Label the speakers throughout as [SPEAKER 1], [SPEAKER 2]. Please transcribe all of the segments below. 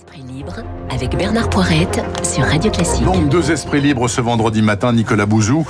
[SPEAKER 1] Esprit libre avec Bernard Poirette sur Radio Classique.
[SPEAKER 2] Donc deux esprits libres ce vendredi matin, Nicolas Bouzou,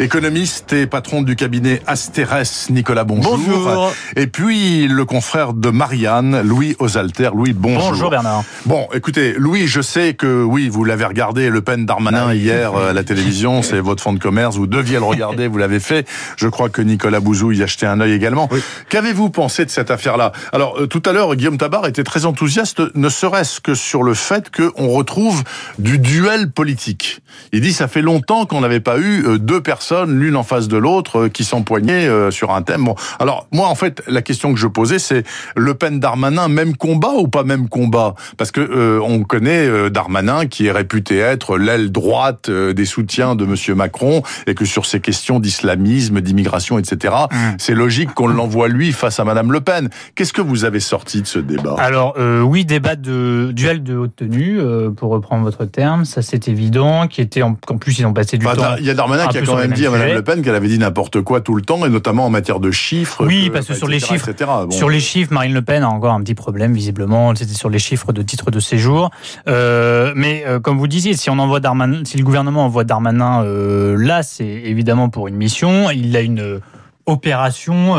[SPEAKER 2] économiste et patron du cabinet Astérès. Nicolas, bonjour.
[SPEAKER 3] Bonjour.
[SPEAKER 2] Et puis le confrère de Marianne, Louis Osalter. Louis, bonjour.
[SPEAKER 3] Bonjour Bernard.
[SPEAKER 2] Bon, écoutez, Louis, je sais que oui, vous l'avez regardé, Le Pen Darmanin hier euh, à la télévision, c'est votre fonds de commerce, vous deviez le regarder, vous l'avez fait. Je crois que Nicolas Bouzou y a jeté un œil également. Qu'avez-vous pensé de cette affaire-là? Alors euh, tout à l'heure, Guillaume Tabar était très enthousiaste, ne serait-ce que sur le fait qu'on retrouve du duel politique. Il dit ça fait longtemps qu'on n'avait pas eu euh, deux personnes l'une en face de l'autre euh, qui s'empoignaient euh, sur un thème. Bon, alors moi en fait la question que je posais c'est Le Pen Darmanin même combat ou pas même combat? Parce que euh, on connaît euh, Darmanin qui est réputé être l'aile droite euh, des soutiens de Monsieur Macron et que sur ces questions d'islamisme, d'immigration, etc. C'est logique qu'on l'envoie lui face à Madame Le Pen. Qu'est-ce que vous avez sorti de ce débat?
[SPEAKER 3] Alors oui, débat de duel de haute tenue, euh, pour reprendre votre terme, ça c'est évident, qui était en, qu'en plus ils ont passé du
[SPEAKER 2] Enfin,
[SPEAKER 3] temps.
[SPEAKER 2] Il y a Darmanin qui a quand même dit à
[SPEAKER 3] sujets.
[SPEAKER 2] Le Pen qu'elle avait dit n'importe quoi tout le temps, et notamment en matière de chiffres.
[SPEAKER 3] Oui,
[SPEAKER 2] que-
[SPEAKER 3] parce que sur les chiffres.
[SPEAKER 2] Bon.
[SPEAKER 3] Sur les chiffres, Marine Le Pen a encore un petit problème, visiblement. C'était sur les chiffres de titres de séjour. Euh, mais euh, comme vous disiez, si on envoie Darmanin, si le gouvernement envoie Darmanin là, c'est évidemment pour une mission. Il a une opération.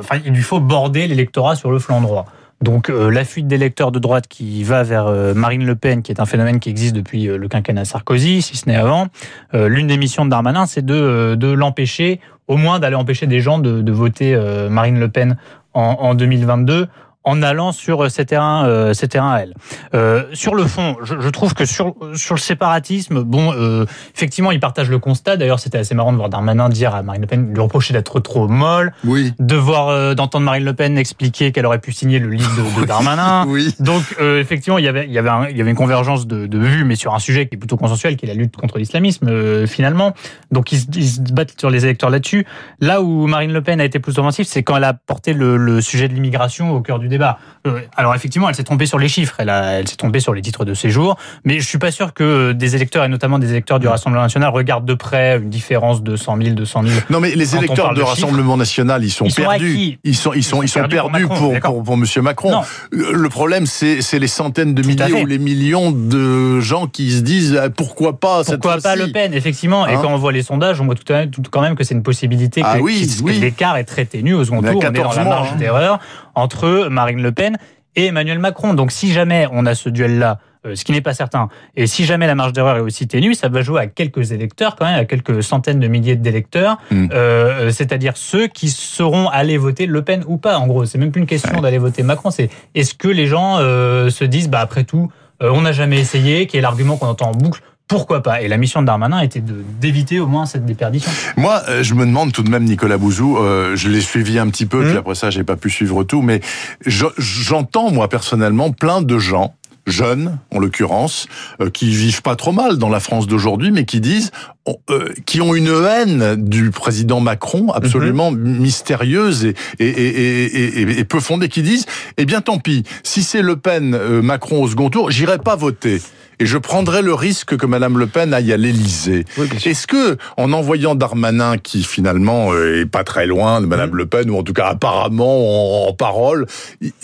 [SPEAKER 3] enfin, il lui faut border l'électorat sur le flanc droit. Donc euh, la fuite d'électeurs de droite qui va vers euh, Marine Le Pen, qui est un phénomène qui existe depuis euh, le quinquennat Sarkozy, si ce n'est avant, l'une des missions de Darmanin, c'est de, de l'empêcher, au moins d'aller empêcher des gens de, de voter Marine Le Pen en, en 2022 en allant sur euh, ces terrains, euh, ces terrains à elle. Euh, sur le fond, je, je trouve que sur, sur le séparatisme, bon, euh, effectivement, ils partagent le constat. D'ailleurs, c'était assez marrant de voir Darmanin dire à Marine Le Pen, lui reprocher d'être trop molle,
[SPEAKER 2] Oui.
[SPEAKER 3] de voir, euh, d'entendre Marine Le Pen expliquer qu'elle aurait pu signer le livre de, de Darmanin.
[SPEAKER 2] Oui.
[SPEAKER 3] Donc euh, effectivement, il y avait, il y avait, un- il y avait une convergence de, de vues, mais sur un sujet qui est plutôt consensuel, qui est la lutte contre l'islamisme euh, finalement. Donc ils, se- ils se battent sur les électeurs là-dessus. Là où Marine Le Pen a été plus offensive, c'est quand elle a porté le, le sujet de l'immigration au cœur du débat. Euh, alors effectivement, elle s'est trompée sur les chiffres, elle, a, elle s'est trompée sur les titres de séjour, mais je suis pas sûr que des électeurs et notamment des électeurs du Rassemblement national regardent de près une différence de 100 000, 200 000.
[SPEAKER 2] Non, mais les électeurs du Rassemblement national, ils sont
[SPEAKER 3] Ils sont
[SPEAKER 2] perdus. ils sont, ils sont, ils sont perdus pour, pour,
[SPEAKER 3] d'accord.
[SPEAKER 2] pour, Monsieur Macron.
[SPEAKER 3] Non.
[SPEAKER 2] Euh, Le problème, c'est, c'est les centaines de
[SPEAKER 3] Tout
[SPEAKER 2] milliers ou les millions de gens qui se disent euh, pourquoi pas cette
[SPEAKER 3] Pourquoi pas Le Pen, effectivement. et
[SPEAKER 2] Hein
[SPEAKER 3] quand on voit les sondages, on voit tout, quand même que c'est une possibilité
[SPEAKER 2] Ah
[SPEAKER 3] que,
[SPEAKER 2] oui,
[SPEAKER 3] que
[SPEAKER 2] oui.
[SPEAKER 3] l'écart est très ténu au second
[SPEAKER 2] On.
[SPEAKER 3] On est dans
[SPEAKER 2] 14
[SPEAKER 3] la marge
[SPEAKER 2] hein.
[SPEAKER 3] d'erreur entre Marine Le Pen et Emmanuel Macron. Donc si jamais on a ce duel-là, euh, ce qui n'est pas certain, et si jamais la marge d'erreur est aussi ténue, ça va jouer à quelques électeurs, quand même, à quelques centaines de milliers d'électeurs,
[SPEAKER 2] Mm.
[SPEAKER 3] euh, c'est-à-dire ceux qui seront allés voter Le Pen ou pas. En gros, c'est même plus une question d'aller voter Macron, c'est est-ce que les gens euh, se disent, bah après tout, euh, on n'a jamais essayé, qui est l'argument qu'on entend en boucle. Pourquoi pas? Et la mission de Darmanin était de- d'éviter au moins cette déperdition.
[SPEAKER 2] Moi, euh, je me demande tout de même, Nicolas Bouzou, euh, je l'ai suivi un petit peu,
[SPEAKER 3] Mmh.
[SPEAKER 2] puis après ça, j'ai pas pu suivre tout, mais je- j'entends, moi, personnellement, plein de gens jeunes, en l'occurrence, euh, qui vivent pas trop mal dans la France d'aujourd'hui, mais qui disent, on- euh, qui ont une haine du président Macron absolument mystérieuse et, et, et, et, et- et peu fondée, qui disent, eh bien tant pis, si c'est Le Pen, euh, Macron au second tour, j'irai pas voter. Et je prendrai le risque que Madame Le Pen aille à l'Élysée. Est-ce que, en envoyant Darmanin, qui finalement euh, est pas très loin de Madame Le Pen, ou en tout cas apparemment en, en parole,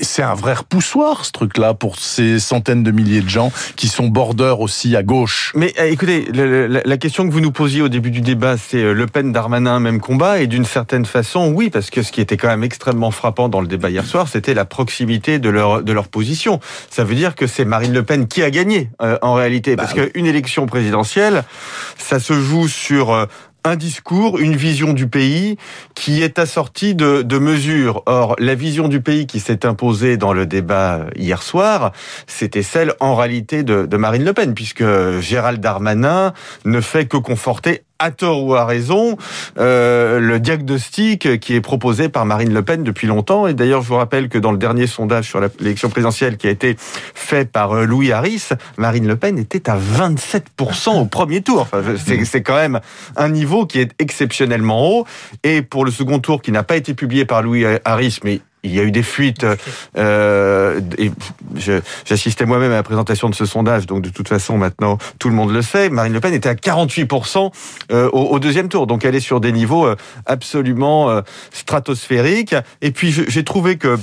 [SPEAKER 2] c'est un vrai repoussoir ce truc-là pour ces centaines de milliers de gens qui sont bordeurs aussi à gauche?
[SPEAKER 4] Mais euh, écoutez, la question que vous nous posiez au début du débat, c'est euh, Le Pen, Darmanin, même combat, et d'une certaine façon, oui, parce que ce qui était quand même extrêmement frappant dans le débat hier soir, c'était la proximité de leur de leur position. Ça veut dire que c'est Marine Le Pen qui a gagné euh, en réalité, parce qu'une élection présidentielle, ça se joue sur euh, un discours, une vision du pays qui est assortie de, de mesures. Or, la vision du pays qui s'est imposée dans le débat hier soir, c'était celle en réalité de, de Marine Le Pen, puisque Gérald Darmanin ne fait que conforter à tort ou à raison, euh, le diagnostic qui est proposé par Marine Le Pen depuis longtemps. Et d'ailleurs, je vous rappelle que dans le dernier sondage sur l'élection présidentielle qui a été fait par euh, Louis Harris, Marine Le Pen était à 27% au premier tour. Enfin, c'est quand même un niveau qui est exceptionnellement haut. Et pour le second tour, qui n'a pas été publié par Louis Harris, mais il y a eu des fuites. Euh, J'assistais moi-même à la présentation de ce sondage, donc de toute façon maintenant tout le monde le sait. Marine Le Pen était à 48% euh, au, au deuxième tour, donc elle est sur des niveaux euh, absolument euh, stratosphériques. Et puis j'ai trouvé que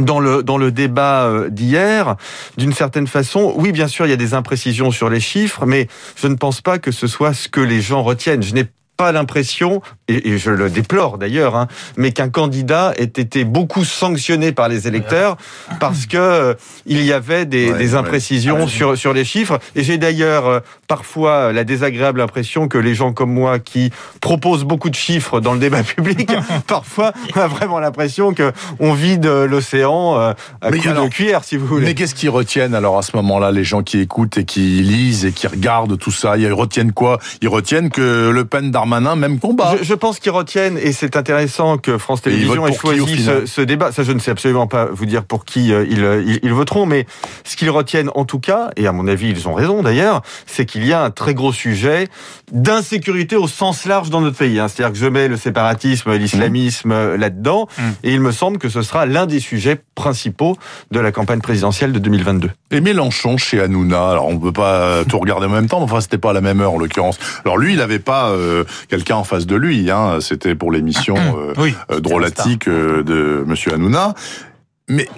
[SPEAKER 4] dans le dans le débat d'hier, d'une certaine façon, oui, bien sûr, il y a des imprécisions sur les chiffres, mais je ne pense pas que ce soit ce que les gens retiennent. Je n'ai pas l'impression, et, je le déplore d'ailleurs, hein, mais qu'un candidat ait été beaucoup sanctionné par les électeurs parce que euh, il y avait des, des imprécisions ah, sur sur les chiffres. Et j'ai d'ailleurs euh, parfois la désagréable impression que les gens comme moi qui proposent beaucoup de chiffres dans le débat public, parfois on a vraiment l'impression que on vide l'océan euh, à coups de cuillère, si vous voulez.
[SPEAKER 2] Mais qu'est-ce qu'ils retiennent alors à ce moment-là, les gens qui écoutent et qui lisent et qui regardent tout ça? Ils retiennent quoi? Ils retiennent que Le Pen même combat.
[SPEAKER 4] Je, pense qu'ils retiennent, et c'est intéressant que France Télévisions ait choisi ce, débat. Ça, je ne sais absolument pas vous dire pour qui euh, ils, ils, voteront, mais ce qu'ils retiennent en tout cas, et à mon avis ils ont raison d'ailleurs, c'est qu'il y a un très gros sujet d'insécurité au sens large dans notre pays. Hein. C'est-à-dire que je mets le séparatisme, l'islamisme mmh. là-dedans, mmh. et il me semble que ce sera l'un des sujets principaux de la campagne présidentielle de 2022.
[SPEAKER 2] Et Mélenchon chez Hanouna, alors on peut pas tout regarder en même temps, mais enfin c'était pas à la même heure en l'occurrence. Alors lui, il n'avait pas euh, quelqu'un en face de lui. Hein. C'était pour l'émission euh, euh, drôlatique euh, de Monsieur Hanouna. Mais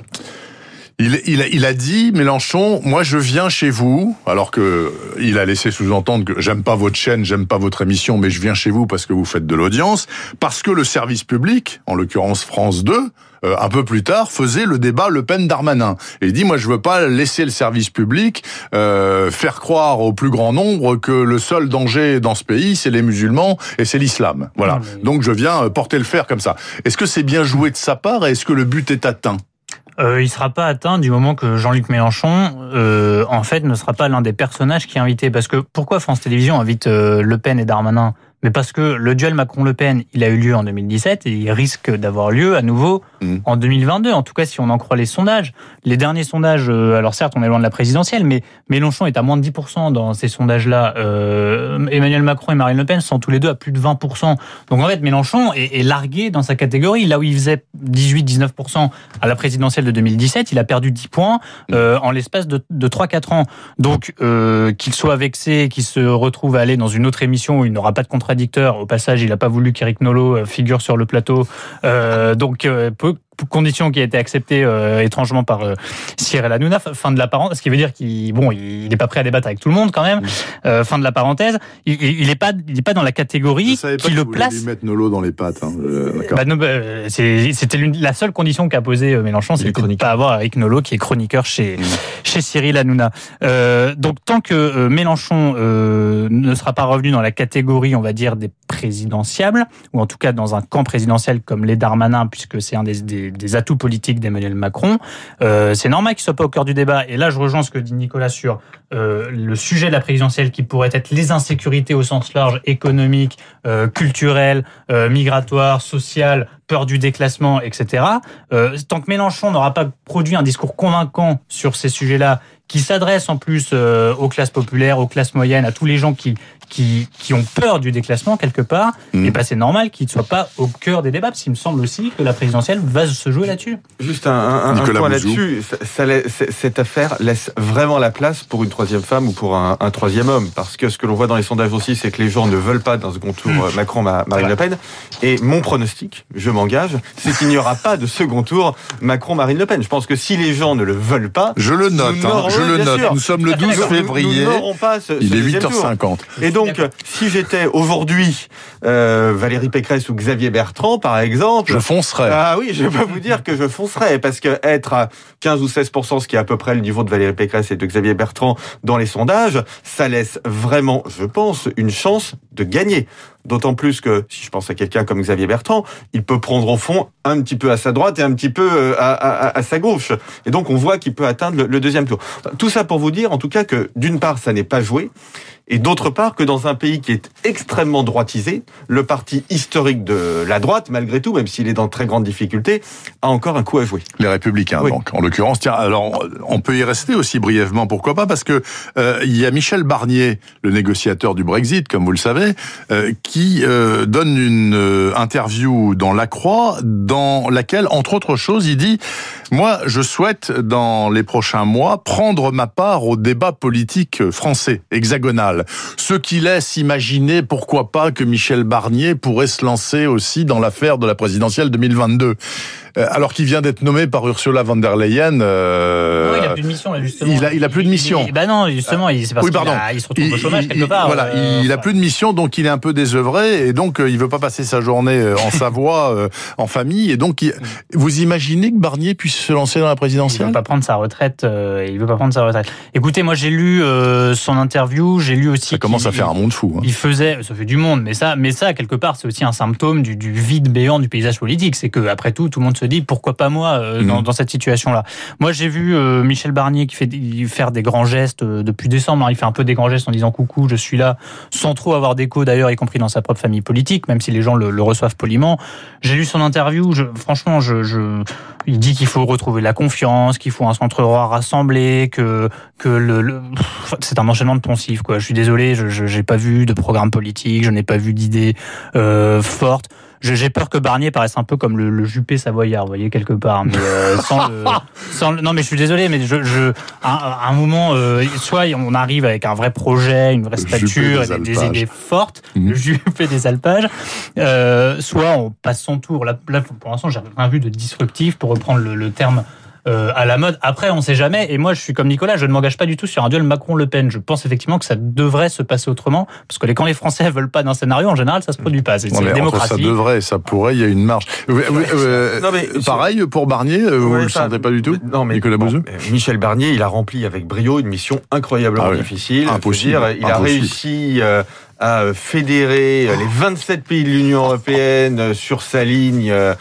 [SPEAKER 2] il, il, a, il, a, dit, Mélenchon, moi je viens chez vous, alors que il a laissé sous-entendre que j'aime pas votre chaîne, j'aime pas votre émission, mais je viens chez vous parce que vous faites de l'audience, parce que le service public, en l'occurrence France 2, euh, un peu plus tard, faisait le débat Le Pen-Darmanin. Et il dit, moi, je veux pas laisser le service public euh, faire croire au plus grand nombre que le seul danger dans ce pays, c'est les musulmans et c'est l'islam. Voilà. Donc, je viens euh, porter le fer comme ça. Est-ce que c'est bien joué de sa part et est-ce que le but est atteint?
[SPEAKER 3] Euh, il sera pas atteint du moment que Jean-Luc Mélenchon, euh, en fait, ne sera pas l'un des personnages qui est invité. Parce que pourquoi France Télévisions invite Le Pen et Darmanin mais parce que le duel Macron-Le Pen, il a eu lieu en 2017 et il risque d'avoir lieu à nouveau mm. en 2022. En tout cas, si on en croit les sondages. Les derniers sondages, euh, alors certes, on est loin de la présidentielle, mais Mélenchon est à moins de 10% dans ces sondages-là. Euh, Emmanuel Macron et Marine Le Pen sont tous les deux à plus de 20%. Donc en fait, Mélenchon est, largué dans sa catégorie. Là où il faisait 18-19% à la présidentielle de 2017, il a perdu 10 points euh, en l'espace de, de 3-4 ans. Donc euh, qu'il soit vexé, qu'il se retrouve à aller dans une autre émission où il n'aura pas de contre au passage, il n'a pas voulu qu'Eric Nolot euh, figure sur le plateau. Euh, donc, euh, peu, condition qui a été acceptée euh, étrangement par euh, Cyril Hanouna, fin de la parenthèse, ce qui veut dire qu'il bon, il n'est pas prêt à débattre avec tout le monde quand même. Euh, fin de la parenthèse, il n'est pas, il est pas dans la catégorie qui le place.
[SPEAKER 2] Lui mettre Nolo dans les pattes. Hein,
[SPEAKER 3] bah, bah, C'était la seule condition qu'a posée Mélenchon, c'est de ne pas avoir Eric Nolo qui est chroniqueur chez chez Cyril Hanouna. donc tant que Mélenchon ne sera pas revenu dans la catégorie, on va dire des présidentiables, ou en tout cas dans un camp présidentiel comme les Darmanin, puisque c'est un des, des des, atouts politiques d'Emmanuel Macron. Euh, c'est normal qu'il soit pas au cœur du débat. Et là, je rejoins ce que dit Nicolas sur euh, le sujet de la présidentielle qui pourrait être les insécurités au sens large, économique, euh, culturel, euh, migratoire, social, peur du déclassement, etc. Euh, tant que Mélenchon n'aura pas produit un discours convaincant sur ces sujets-là, qui s'adresse en plus euh, aux classes populaires, aux classes moyennes, à tous les gens qui qui, qui ont peur du déclassement quelque part, mmh. et pas c'est normal qu'ils ne soient pas au cœur des débats. Parce qu'il me semble aussi que la présidentielle va se jouer là-dessus.
[SPEAKER 4] Juste un, un, un point là-dessus. cette affaire laisse vraiment la place pour une troisième femme ou pour un, un troisième homme. Parce que ce que l'on voit dans les sondages aussi, c'est que les gens ne veulent pas d'un second tour mmh. Macron-Marine Le Pen. Et mon pronostic, je m'engage, c'est qu'il n'y aura pas de second tour Macron-Marine Le Pen. Je pense que si les gens ne le veulent pas...
[SPEAKER 2] Je le note, hein, je le note. Nous sommes le 12 février. Nous, pas ce, Il est 8h50.
[SPEAKER 4] Et donc, si j'étais aujourd'hui euh, Valérie Pécresse ou Xavier Bertrand, par exemple,
[SPEAKER 2] je foncerais.
[SPEAKER 4] Ah oui, je peux vous dire que je foncerais parce que être à 15 ou 16 ce qui est à peu près le niveau de Valérie Pécresse et de Xavier Bertrand dans les sondages, ça laisse vraiment, je pense, une chance de gagner. D'autant plus que, si je pense à quelqu'un comme Xavier Bertrand, il peut prendre au fond un petit peu à sa droite et un petit peu euh, à, sa gauche. Et donc, on voit qu'il peut atteindre le, deuxième tour. Tout ça pour vous dire, en tout cas, que d'une part, ça n'est pas joué et d'autre part que dans un pays qui est extrêmement droitisé, le parti historique de la droite, malgré tout, même s'il est dans très grande difficulté, a encore un coup à jouer.
[SPEAKER 2] Les Républicains, donc, en l'occurrence. Tiens, alors on peut y rester aussi brièvement, pourquoi pas, parce que euh, il y a Michel Barnier, le négociateur du Brexit, comme vous le savez, euh, qui euh, donne une interview dans La Croix, dans laquelle, entre autres choses, il dit moi, je souhaite, dans les prochains mois, prendre ma part au débat politique français, hexagonal. Ce qui laisse imaginer, pourquoi pas, que Michel Barnier pourrait se lancer aussi dans l'affaire de la présidentielle 2022. Euh, alors qu'il vient d'être nommé par Ursula von der Leyen.
[SPEAKER 3] Euh, non, il a plus de mission là justement.
[SPEAKER 2] Il a, il a plus de mission.
[SPEAKER 3] bah non, justement, c'est parce
[SPEAKER 2] oui, pardon.
[SPEAKER 3] il se retrouve au chômage quelque part.
[SPEAKER 2] Voilà, euh, il a plus de mission, donc il est un peu désœuvré et donc euh, il veut pas passer sa journée euh, en Savoie, en famille. Et donc, il... vous imaginez que Barnier puisse se lancer dans la présidentielle?
[SPEAKER 3] Il veut pas prendre sa retraite. il veut pas prendre sa retraite. Écoutez, moi j'ai lu son interview, j'ai lu aussi.
[SPEAKER 2] Ça commence à faire un monde fou. Hein.
[SPEAKER 3] Il faisait, ça fait du monde, mais ça, mais ça quelque part, c'est aussi un symptôme du, du, vide béant du paysage politique. C'est que après tout, tout le monde se dit pourquoi pas moi mmh. dans, dans, cette situation-là. Moi, j'ai vu Michel Barnier qui fait faire des grands gestes depuis décembre. Hein. Il fait un peu des grands gestes en disant coucou, je suis là, sans trop avoir d'écho d'ailleurs, y compris dans sa propre famille politique, même si les gens le, le reçoivent poliment. J'ai lu son interview. Je, franchement, je, je, il dit qu'il faut retrouver la confiance, qu'il faut un centre roi rassemblé, que que le, le c'est un enchaînement de poncifs. Quoi. Je suis désolé, je n'ai pas vu de programme politique, je n'ai pas vu d'idées euh, fortes j'ai peur que Barnier paraisse un peu comme le, le Juppé savoyard, vous voyez quelque part, mais euh, sans, le, sans le, non mais je suis désolé, mais je, je à, un moment, euh, soit on arrive avec un vrai projet, une vraie stature, des, des, idées fortes, mmh. le Juppé des alpages, euh, soit on passe son tour. Là, là pour l'instant, j'ai rien vu de disruptif, pour reprendre le, le terme euh, à la mode. Après, on sait jamais. Et moi, je suis comme Nicolas, je ne m'engage pas du tout sur un duel Macron-Le Pen. Je pense effectivement que ça devrait se passer autrement, parce que quand les Français veulent pas d'un scénario, en général, ça se produit pas. C'est
[SPEAKER 2] la démocratie. Ça devrait, ça pourrait, il y a une marge. Euh, non, mais, pareil pour Barnier, euh, vous ne le sentez pas du tout
[SPEAKER 4] Non, mais Nicolas bon, Michel Barnier, il a rempli avec brio une mission incroyablement ah difficile.
[SPEAKER 2] Impossible.
[SPEAKER 4] il a réussi à fédérer les 27 pays de l'Union européenne sur sa ligne, euh,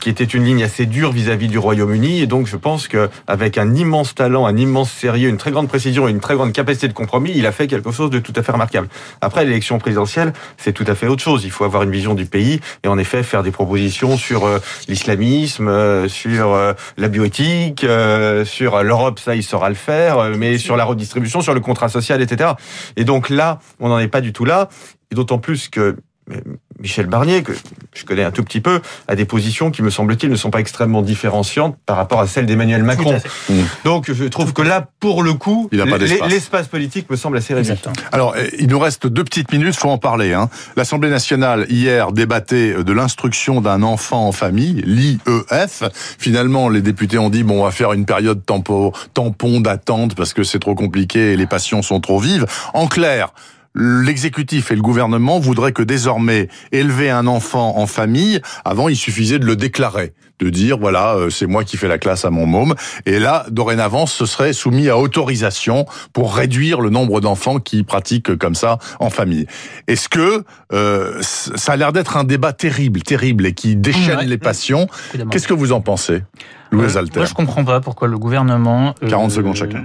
[SPEAKER 4] qui était une ligne assez dure vis-à-vis du Royaume-Uni. Et donc, je pense qu'avec un immense talent, un immense sérieux, une très grande précision et une très grande capacité de compromis, il a fait quelque chose de tout à fait remarquable. Après, l'élection présidentielle, c'est tout à fait autre chose. Il faut avoir une vision du pays et en effet faire des propositions sur euh, l'islamisme, euh, sur la bioéthique, sur l'Europe, ça, il saura le faire, mais sur la redistribution, sur le contrat social, etc. Et donc là, on n'en est pas du tout là, et d'autant plus que Michel Barnier, que je connais un tout petit peu, a des positions qui, me semble-t-il, ne sont pas extrêmement différenciantes par rapport à celles d'Emmanuel Macron. Mmh. Donc, je trouve que là, pour le coup, l'espace politique me semble assez réduit.
[SPEAKER 2] Alors, eh, il nous reste deux petites minutes, faut en parler. Hein. L'Assemblée nationale, hier, débattait de l'instruction d'un enfant en famille, l'IEF. Finalement, les députés ont dit, bon, on va faire une période tampon, tampon d'attente parce que c'est trop compliqué et les passions sont trop vives. En clair, l'exécutif et le gouvernement voudraient que désormais élever un enfant en famille, avant il suffisait de le déclarer, de dire voilà euh, c'est moi qui fais la classe à mon môme, et là dorénavant ce serait soumis à autorisation pour réduire le nombre d'enfants qui pratiquent comme ça en famille. Est-ce que euh, ça a l'air d'être un débat terrible, terrible et qui déchaîne les passions. Qu'est-ce que vous en pensez Louis euh,
[SPEAKER 3] Moi je comprends pas pourquoi le gouvernement
[SPEAKER 2] 40 secondes chacun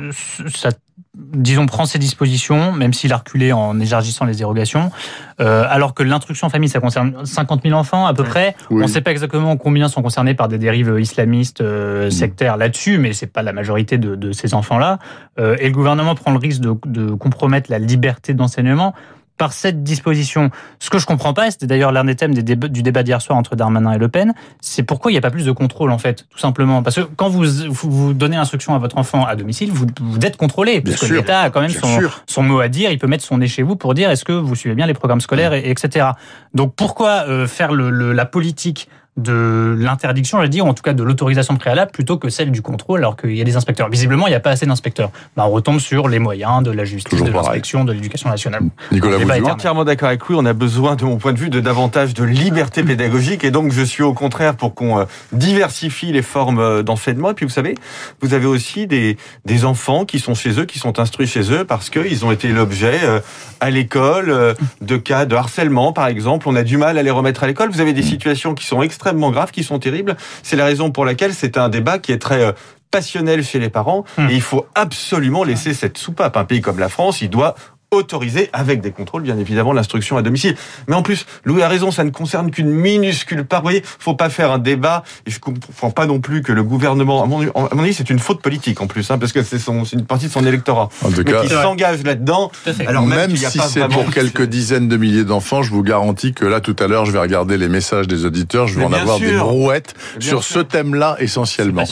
[SPEAKER 3] disons, prend ses dispositions, même s'il a reculé en élargissant les dérogations, euh, alors que l'instruction en famille, ça concerne 50 000 enfants à peu près. On ne sait pas exactement combien sont concernés par des dérives islamistes, euh, sectaires là-dessus, mais c'est pas la majorité de, de ces enfants-là. Euh, et le gouvernement prend le risque de, de compromettre la liberté d'enseignement par cette disposition. Ce que je comprends pas, c'était d'ailleurs l'un des thèmes du débat d'hier soir entre Darmanin et Le Pen, c'est pourquoi il n'y a pas plus de contrôle en fait, tout simplement. Parce que quand vous, vous donnez instruction à votre enfant à domicile, vous, vous êtes contrôlé, parce que l'État a quand même son, son, mot à dire, il peut mettre son nez chez vous pour dire est-ce que vous suivez bien les programmes scolaires, et, etc. Donc pourquoi euh, faire le, la politique de l'interdiction, je dire, ou en tout cas de l'autorisation préalable, plutôt que celle du contrôle, alors qu'il y a des inspecteurs. Visiblement, il n'y a pas assez d'inspecteurs. Bah, on retombe sur les moyens de la justice, de l'inspection, de l'éducation nationale.
[SPEAKER 4] Nicolas, vous êtes entièrement d'accord avec lui. On a besoin, de mon point de vue, de davantage de liberté pédagogique, et donc je suis au contraire pour qu'on euh, diversifie les formes euh, d'enseignement. Et puis, vous savez, vous avez aussi des, des enfants qui sont chez eux, qui sont instruits chez eux, parce qu'ils ont été l'objet euh, à l'école de cas de harcèlement, par exemple. On a du mal à les remettre à l'école. Vous avez des situations qui sont extrêmement extrêmement graves, qui sont terribles. C'est la raison pour laquelle c'est un débat qui est très euh, passionnel chez les parents. Hmm. Et il faut absolument laisser cette soupape. Un pays comme la France, il doit autorisé, avec des contrôles, bien évidemment, l'instruction à domicile. Mais en plus, Louis a raison, ça ne concerne qu'une minuscule part. Vous voyez, faut pas faire un débat, et je comprends pas non plus que le gouvernement, à mon, avis, c'est une faute politique en plus, hein, parce que c'est une partie de son électorat. En tout cas, qui s'engage là-dedans.
[SPEAKER 2] Alors même, si c'est pour quelques dizaines de milliers d'enfants, je vous garantis que là, tout à l'heure, je vais regarder les messages des auditeurs, je vais en avoir des brouettes sur ce thème-là essentiellement.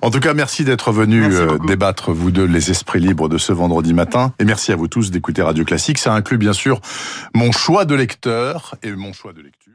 [SPEAKER 2] En tout cas, merci d'être venu euh, débattre, vous deux, les esprits libres de ce vendredi matin. Et merci à vous tous d'écouter Radio Classique. Ça inclut bien sûr mon choix de lecteur et mon choix de lecture.